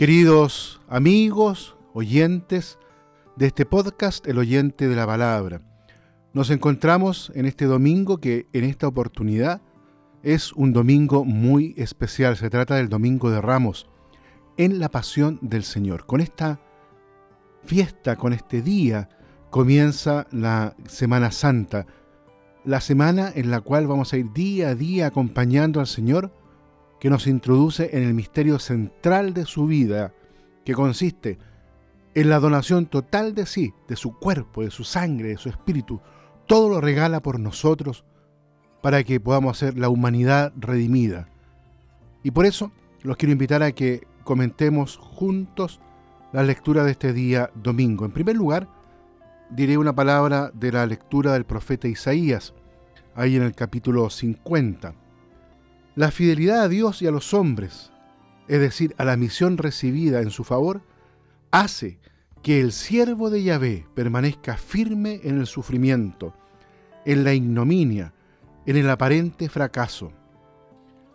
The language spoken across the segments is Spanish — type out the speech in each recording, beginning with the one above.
Queridos amigos, oyentes de este podcast, el oyente de la palabra, nos encontramos en este domingo que en esta oportunidad es un domingo muy especial. Se trata del Domingo de Ramos en la Pasión del Señor. Con esta fiesta, con este día, comienza la Semana Santa, la semana en la cual vamos a ir día a día acompañando al Señor que nos introduce en el misterio central de su vida, que consiste en la donación total de sí, de su cuerpo, de su sangre, de su espíritu. Todo lo regala por nosotros para que podamos ser la humanidad redimida. Y por eso los quiero invitar a que comentemos juntos la lectura de este día domingo. En primer lugar, diré una palabra de la lectura del profeta Isaías, ahí en el capítulo 50. La fidelidad a Dios y a los hombres, es decir, a la misión recibida en su favor, hace que el siervo de Yahvé permanezca firme en el sufrimiento, en la ignominia, en el aparente fracaso.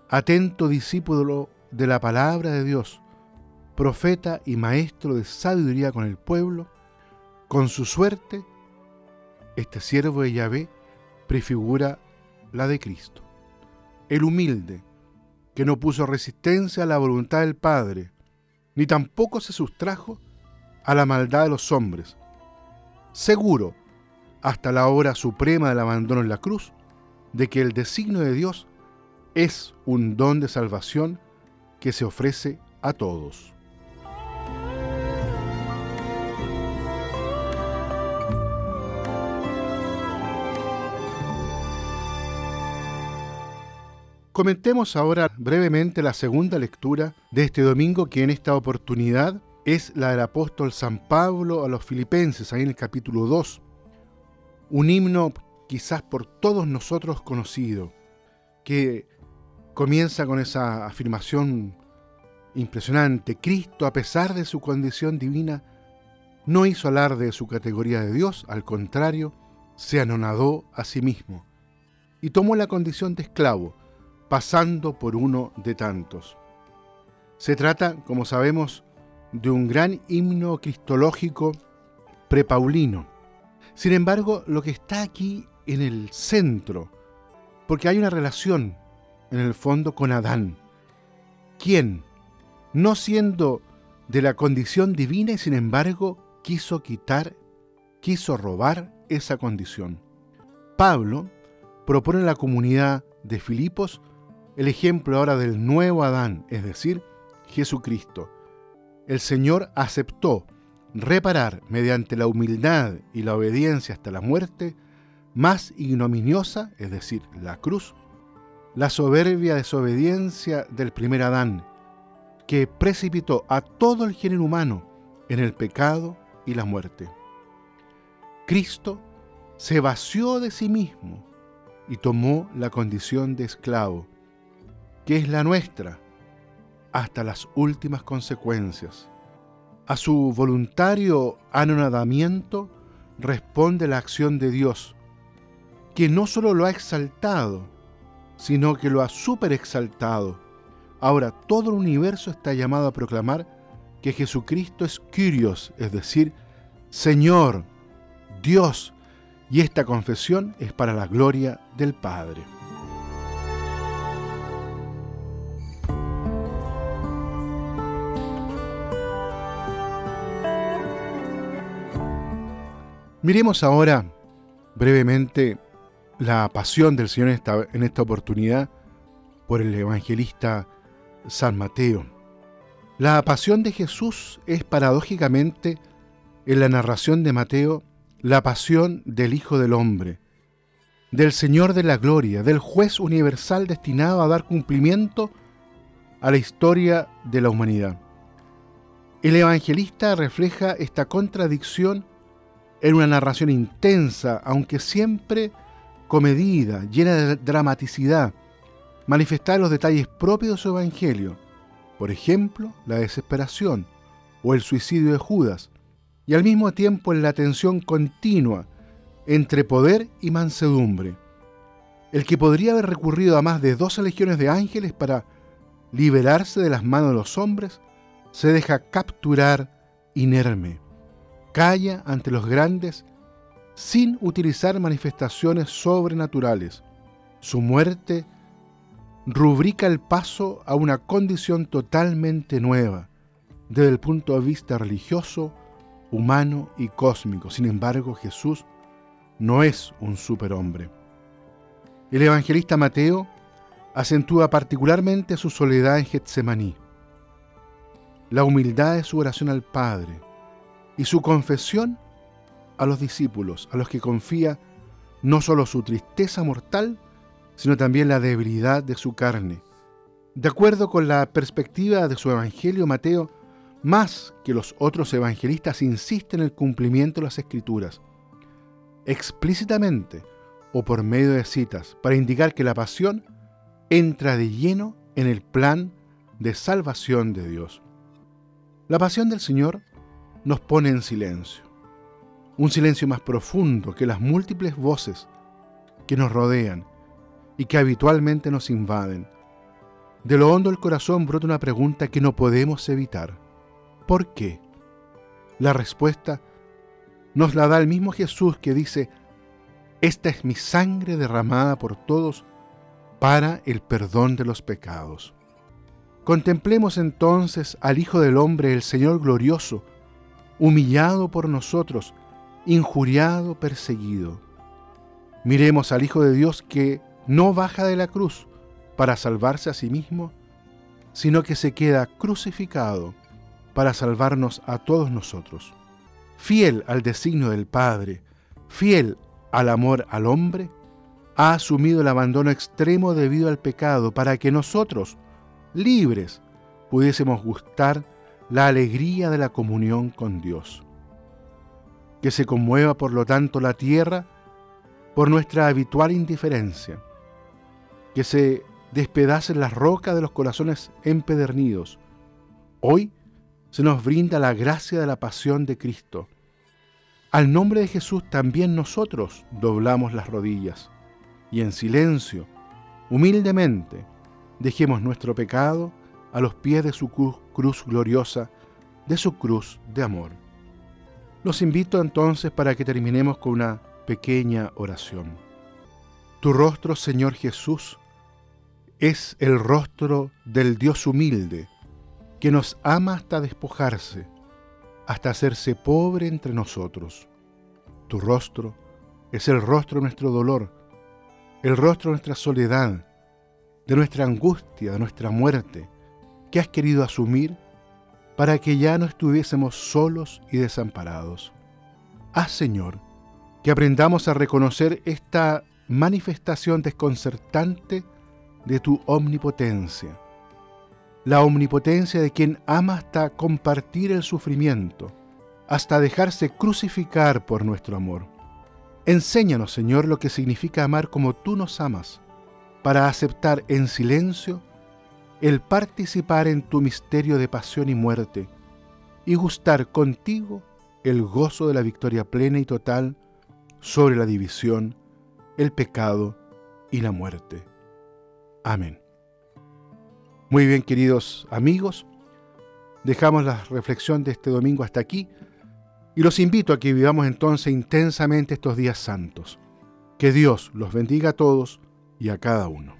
Atento discípulo de la palabra de Dios, profeta y maestro de sabiduría con el pueblo, con su suerte, este siervo de Yahvé prefigura la de Cristo el humilde, que no puso resistencia a la voluntad del Padre, ni tampoco se sustrajo a la maldad de los hombres. Seguro, hasta la hora suprema del abandono en la cruz, de que el designio de Dios es un don de salvación que se ofrece a todos. Comentemos ahora brevemente la segunda lectura de este domingo, que en esta oportunidad es la del apóstol San Pablo a los filipenses, ahí en el capítulo 2. Un himno quizás por todos nosotros conocido, que comienza con esa afirmación impresionante. Cristo, a pesar de su condición divina, no hizo alarde de su categoría de Dios, al contrario, se anonadó a sí mismo y tomó la condición de esclavo pasando por uno de tantos. Se trata, como sabemos, de un gran himno cristológico prepaulino. Sin embargo, lo que está aquí en el centro, porque hay una relación en el fondo con Adán, quien, no siendo de la condición divina y sin embargo quiso quitar, quiso robar esa condición. Pablo propone a la comunidad de Filipos el ejemplo ahora del nuevo Adán, es decir, Jesucristo. El Señor aceptó reparar mediante la humildad y la obediencia hasta la muerte más ignominiosa, es decir, la cruz, la soberbia desobediencia del primer Adán, que precipitó a todo el género humano en el pecado y la muerte. Cristo se vació de sí mismo y tomó la condición de esclavo que es la nuestra, hasta las últimas consecuencias. A su voluntario anonadamiento responde la acción de Dios, que no solo lo ha exaltado, sino que lo ha superexaltado. Ahora todo el universo está llamado a proclamar que Jesucristo es Kyrios, es decir, Señor, Dios, y esta confesión es para la gloria del Padre. Miremos ahora brevemente la pasión del Señor en esta, oportunidad por el evangelista San Mateo. La pasión de Jesús es paradójicamente en la narración de Mateo la pasión del Hijo del Hombre, del Señor de la Gloria, del juez universal destinado a dar cumplimiento a la historia de la humanidad. El evangelista refleja esta contradicción en una narración intensa, aunque siempre comedida, llena de dramaticidad, manifestar los detalles propios de su evangelio, por ejemplo, la desesperación o el suicidio de Judas, y al mismo tiempo en la tensión continua entre poder y mansedumbre. El que podría haber recurrido a más de 12 legiones de ángeles para liberarse de las manos de los hombres, se deja capturar inerme, calla ante los grandes sin utilizar manifestaciones sobrenaturales. Su muerte rubrica el paso a una condición totalmente nueva desde el punto de vista religioso, humano y cósmico. Sin embargo, Jesús no es un superhombre. El evangelista Mateo acentúa particularmente su soledad en Getsemaní, la humildad de su oración al Padre y su confesión a los discípulos, a los que confía no solo su tristeza mortal, sino también la debilidad de su carne. De acuerdo con la perspectiva de su Evangelio, Mateo, más que los otros evangelistas, insiste en el cumplimiento de las Escrituras, explícitamente o por medio de citas, para indicar que la pasión entra de lleno en el plan de salvación de Dios. La pasión del Señor nos pone en silencio, un silencio más profundo que las múltiples voces que nos rodean y que habitualmente nos invaden. De lo hondo del corazón brota una pregunta que no podemos evitar. ¿Por qué? La respuesta nos la da el mismo Jesús que dice, Esta es mi sangre derramada por todos para el perdón de los pecados. Contemplemos entonces al Hijo del Hombre, el Señor glorioso, humillado por nosotros, injuriado, perseguido. Miremos al Hijo de Dios que no baja de la cruz para salvarse a sí mismo, sino que se queda crucificado para salvarnos a todos nosotros. Fiel al designio del Padre, fiel al amor al hombre, ha asumido el abandono extremo debido al pecado para que nosotros, libres, pudiésemos gustar la alegría de la comunión con Dios. Que se conmueva, por lo tanto, la tierra por nuestra habitual indiferencia, que se despedacen las rocas de los corazones empedernidos. Hoy se nos brinda la gracia de la pasión de Cristo. Al nombre de Jesús también nosotros doblamos las rodillas y en silencio, humildemente, dejemos nuestro pecado a los pies de su cruz, cruz gloriosa, de su cruz de amor. Los invito entonces para que terminemos con una pequeña oración. Tu rostro, Señor Jesús, es el rostro del Dios humilde, que nos ama hasta despojarse, hasta hacerse pobre entre nosotros. Tu rostro es el rostro de nuestro dolor, el rostro de nuestra soledad, de nuestra angustia, de nuestra muerte, que has querido asumir para que ya no estuviésemos solos y desamparados. Haz, Señor, que aprendamos a reconocer esta manifestación desconcertante de tu omnipotencia, la omnipotencia de quien ama hasta compartir el sufrimiento, hasta dejarse crucificar por nuestro amor. Enséñanos, Señor, lo que significa amar como tú nos amas, para aceptar en silencio el participar en tu misterio de pasión y muerte, y gustar contigo el gozo de la victoria plena y total sobre la división, el pecado y la muerte. Amén. Muy bien, queridos amigos, dejamos la reflexión de este domingo hasta aquí y los invito a que vivamos entonces intensamente estos días santos. Que Dios los bendiga a todos y a cada uno.